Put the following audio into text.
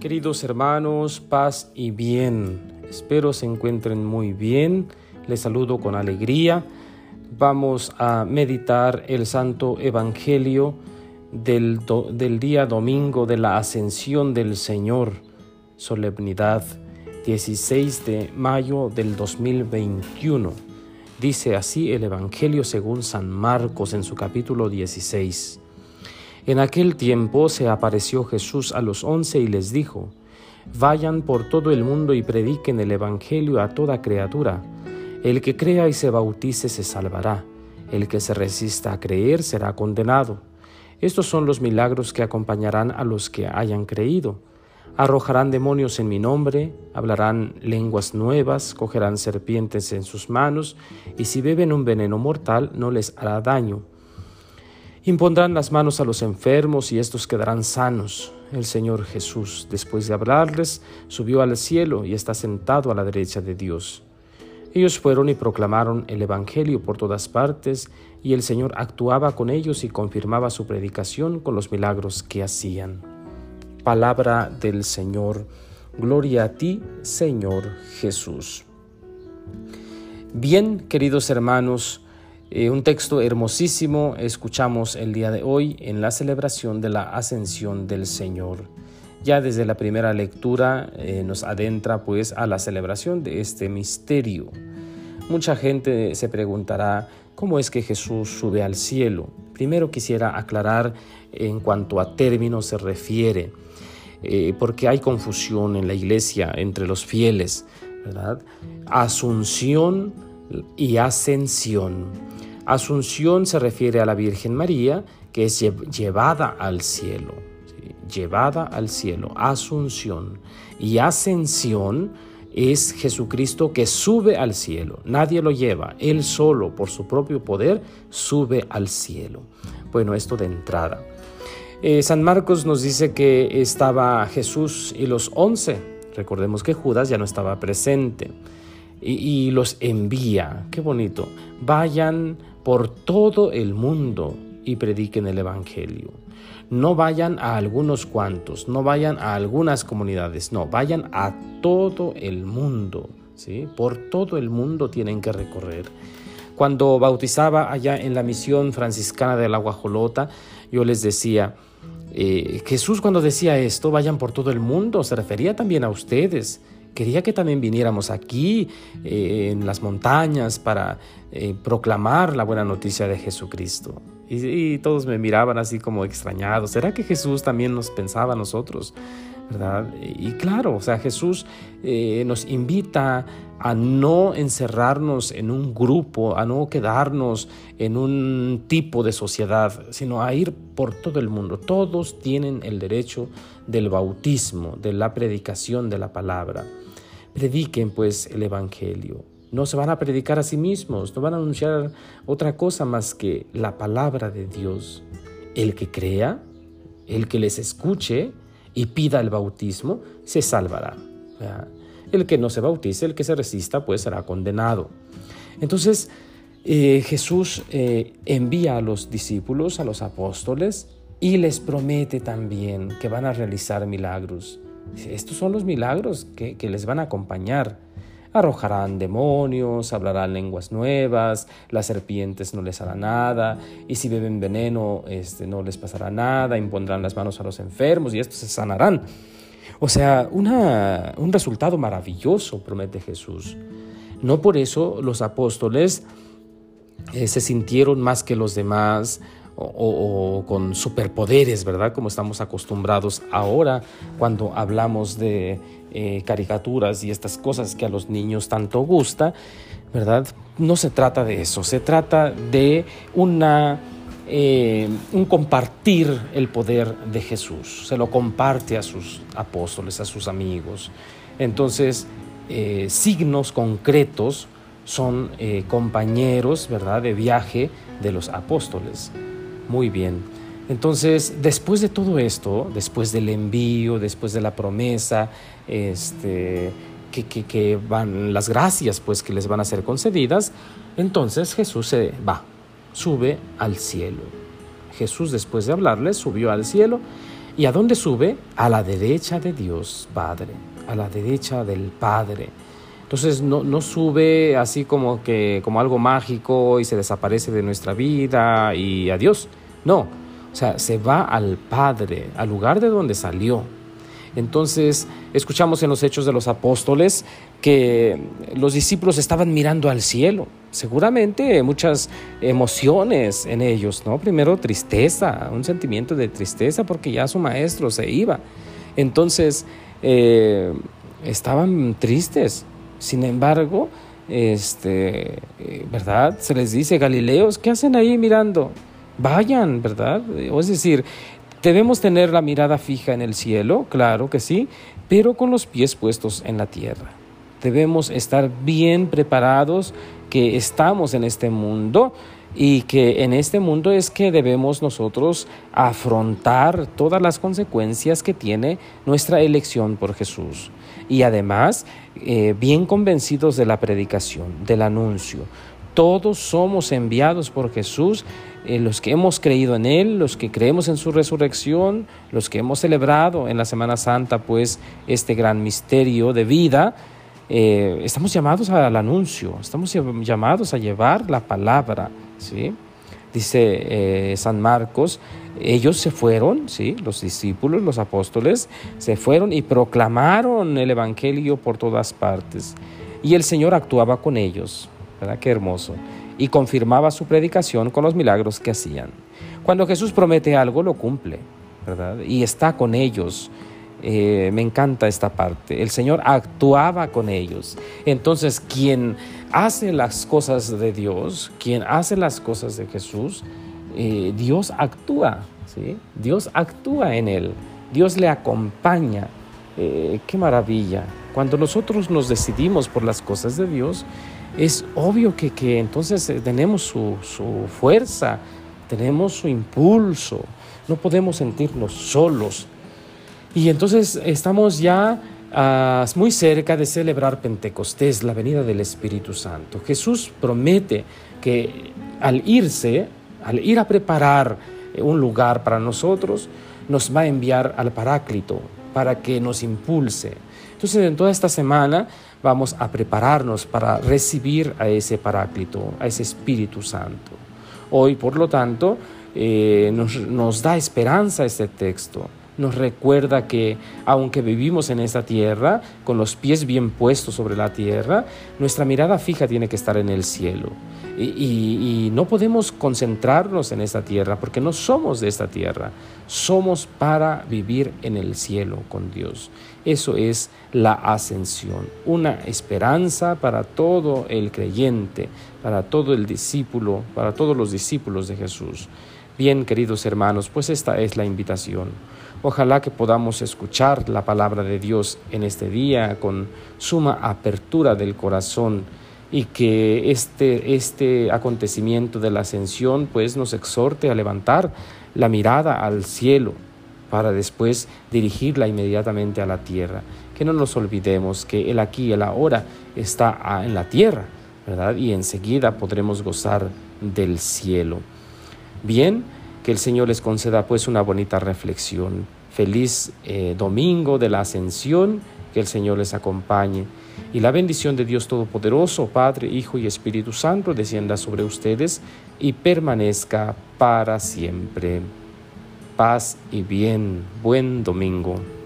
Queridos hermanos, paz y bien. Espero se encuentren muy bien. Les saludo con alegría. Vamos a meditar el Santo Evangelio del, día domingo de la Ascensión del Señor, solemnidad 16 de mayo del 2021. Dice así el Evangelio según San Marcos en su capítulo 16. En aquel tiempo se apareció Jesús a los once y les dijo, Vayan por todo el mundo y prediquen el Evangelio a toda criatura. El que crea y se bautice se salvará. El que se resista a creer será condenado. Estos son los milagros que acompañarán a los que hayan creído. Arrojarán demonios en mi nombre, hablarán lenguas nuevas, cogerán serpientes en sus manos, y si beben un veneno mortal no les hará daño Impondrán las manos a los enfermos y estos quedarán sanos. El Señor Jesús, después de hablarles, subió al cielo y está sentado a la derecha de Dios. Ellos fueron y proclamaron el Evangelio por todas partes, y el Señor actuaba con ellos y confirmaba su predicación con los milagros que hacían. Palabra del Señor. Gloria a ti, Señor Jesús. Bien, queridos hermanos, eh, un texto hermosísimo escuchamos el día de hoy en la celebración de la ascensión del Señor. Ya desde la primera lectura eh, nos adentra pues a la celebración de este misterio. Mucha gente se preguntará cómo es que Jesús sube al cielo. Primero quisiera aclarar en cuanto a términos se refiere, eh, porque hay confusión en la iglesia entre los fieles, ¿verdad? Asunción y ascensión. Asunción se refiere a la Virgen María, que es llevada al cielo, llevada al cielo, asunción. Y ascensión es Jesucristo que sube al cielo, nadie lo lleva, Él solo, por su propio poder, sube al cielo. Bueno, esto de entrada. Eh, San Marcos nos dice que estaba Jesús y los once. Recordemos que Judas ya no estaba presente. Y, y los envía. Qué bonito. Vayan por todo el mundo y prediquen el Evangelio. No vayan a algunos cuantos, no vayan a algunas comunidades, no, vayan a todo el mundo. ¿sí? Por todo el mundo tienen que recorrer. Cuando bautizaba allá en la misión franciscana de la Guajolota, yo les decía, eh, Jesús cuando decía esto, vayan por todo el mundo, se refería también a ustedes. Quería que también viniéramos aquí eh, en las montañas para eh, proclamar la buena noticia de Jesucristo. Y, todos me miraban así como extrañados. ¿Será que Jesús también nos pensaba a nosotros? ¿Verdad? Y claro, o sea, Jesús eh, nos invita a no encerrarnos en un grupo, a no quedarnos en un tipo de sociedad, sino a ir por todo el mundo. Todos tienen el derecho del bautismo, de la predicación de la palabra. Prediquen pues el Evangelio. No se van a predicar a sí mismos, no van a anunciar otra cosa más que la palabra de Dios. El que crea, el que les escuche y pida el bautismo, se salvará. El que no se bautice, el que se resista, pues será condenado. Entonces, eh, Jesús eh, envía a los discípulos, a los apóstoles, y les promete también que van a realizar milagros. Estos son los milagros que, les van a acompañar. Arrojarán demonios, hablarán lenguas nuevas, las serpientes no les hará nada, y si beben veneno este, no les pasará nada, impondrán las manos a los enfermos y estos se sanarán. O sea, un resultado maravilloso promete Jesús. No por eso los apóstoles eh, se sintieron más que los demás, o, con superpoderes, ¿verdad? Como estamos acostumbrados ahora cuando hablamos de eh, caricaturas y estas cosas que a los niños tanto gusta, ¿verdad? No se trata de eso, se trata de una, eh, un compartir el poder de Jesús, se lo comparte a sus apóstoles, a sus amigos. Entonces, eh, signos concretos son compañeros, ¿verdad?, de viaje de los apóstoles. Muy bien. Entonces, después de todo esto, después del envío, después de la promesa, este, que, que, van las gracias pues que les van a ser concedidas, entonces Jesús se va, sube al cielo. Jesús después de hablarles subió al cielo ¿Y a dónde sube? A la derecha de Dios Padre, a la derecha del Padre. Entonces no, no, sube así como que como algo mágico y se desaparece de nuestra vida y adiós. No, o sea, se va al Padre, al lugar de donde salió. Entonces, escuchamos en los Hechos de los Apóstoles que los discípulos estaban mirando al cielo. Seguramente muchas emociones en ellos, ¿no? Primero tristeza, un sentimiento de tristeza porque ya su maestro se iba. Entonces, eh, estaban tristes. Sin embargo, este, ¿verdad? Se les dice, Galileos, ¿qué hacen ahí mirando? Vayan, ¿verdad? Es decir, Debemos tener la mirada fija en el cielo, claro que sí, pero con los pies puestos en la tierra. Debemos estar bien preparados que estamos en este mundo y que en este mundo es que debemos nosotros afrontar todas las consecuencias que tiene nuestra elección por Jesús. Y además, eh, bien convencidos de la predicación, del anuncio. Todos somos enviados por Jesús eh, los que hemos creído en Él, los que creemos en su resurrección, los que hemos celebrado en la Semana Santa, pues, este gran misterio de vida, eh, estamos llamados al anuncio, estamos llamados a llevar la palabra, ¿sí? Dice eh, San Marcos, ellos se fueron, ¿sí? Los discípulos, los apóstoles, se fueron y proclamaron el Evangelio por todas partes. Y el Señor actuaba con ellos, ¿verdad? Qué hermoso y confirmaba su predicación con los milagros que hacían. Cuando Jesús promete algo, lo cumple, ¿verdad? Y está con ellos. Eh, me encanta esta parte. El Señor actuaba con ellos. Entonces, quien hace las cosas de Dios, quien hace las cosas de Jesús, eh, Dios actúa, ¿sí? Dios actúa en él. Dios le acompaña. Eh, qué maravilla. Cuando nosotros nos decidimos por las cosas de Dios, es obvio que, entonces eh, tenemos su, fuerza, tenemos su impulso, no podemos sentirnos solos. Y entonces estamos ya ah, muy cerca de celebrar Pentecostés, la venida del Espíritu Santo. Jesús promete que al irse, al ir a preparar un lugar para nosotros, nos va a enviar al Paráclito para que nos impulse. Entonces, en toda esta semana vamos a prepararnos para recibir a ese Paráclito, a ese Espíritu Santo. Hoy, por lo tanto, eh, nos, da esperanza este texto. Nos recuerda que aunque vivimos en esta tierra, con los pies bien puestos sobre la tierra, nuestra mirada fija tiene que estar en el cielo. y no podemos concentrarnos en esta tierra porque no somos de esta tierra. Somos para vivir en el cielo con Dios. Eso es la ascensión, una esperanza para todo el creyente, para todo el discípulo, para todos los discípulos de Jesús. Bien, queridos hermanos, pues esta es la invitación. Ojalá que podamos escuchar la palabra de Dios en este día con suma apertura del corazón y que este, este acontecimiento de la ascensión pues nos exhorte a levantar la mirada al cielo para después dirigirla inmediatamente a la tierra. Que no nos olvidemos que el aquí y el ahora está en la tierra, ¿verdad? Y enseguida podremos gozar del cielo. Bien, que el Señor les conceda pues una bonita reflexión. Feliz eh, domingo de la ascensión, que el Señor les acompañe. Y la bendición de Dios Todopoderoso, Padre, Hijo y Espíritu Santo, descienda sobre ustedes y permanezca para siempre paz y bien. Buen domingo.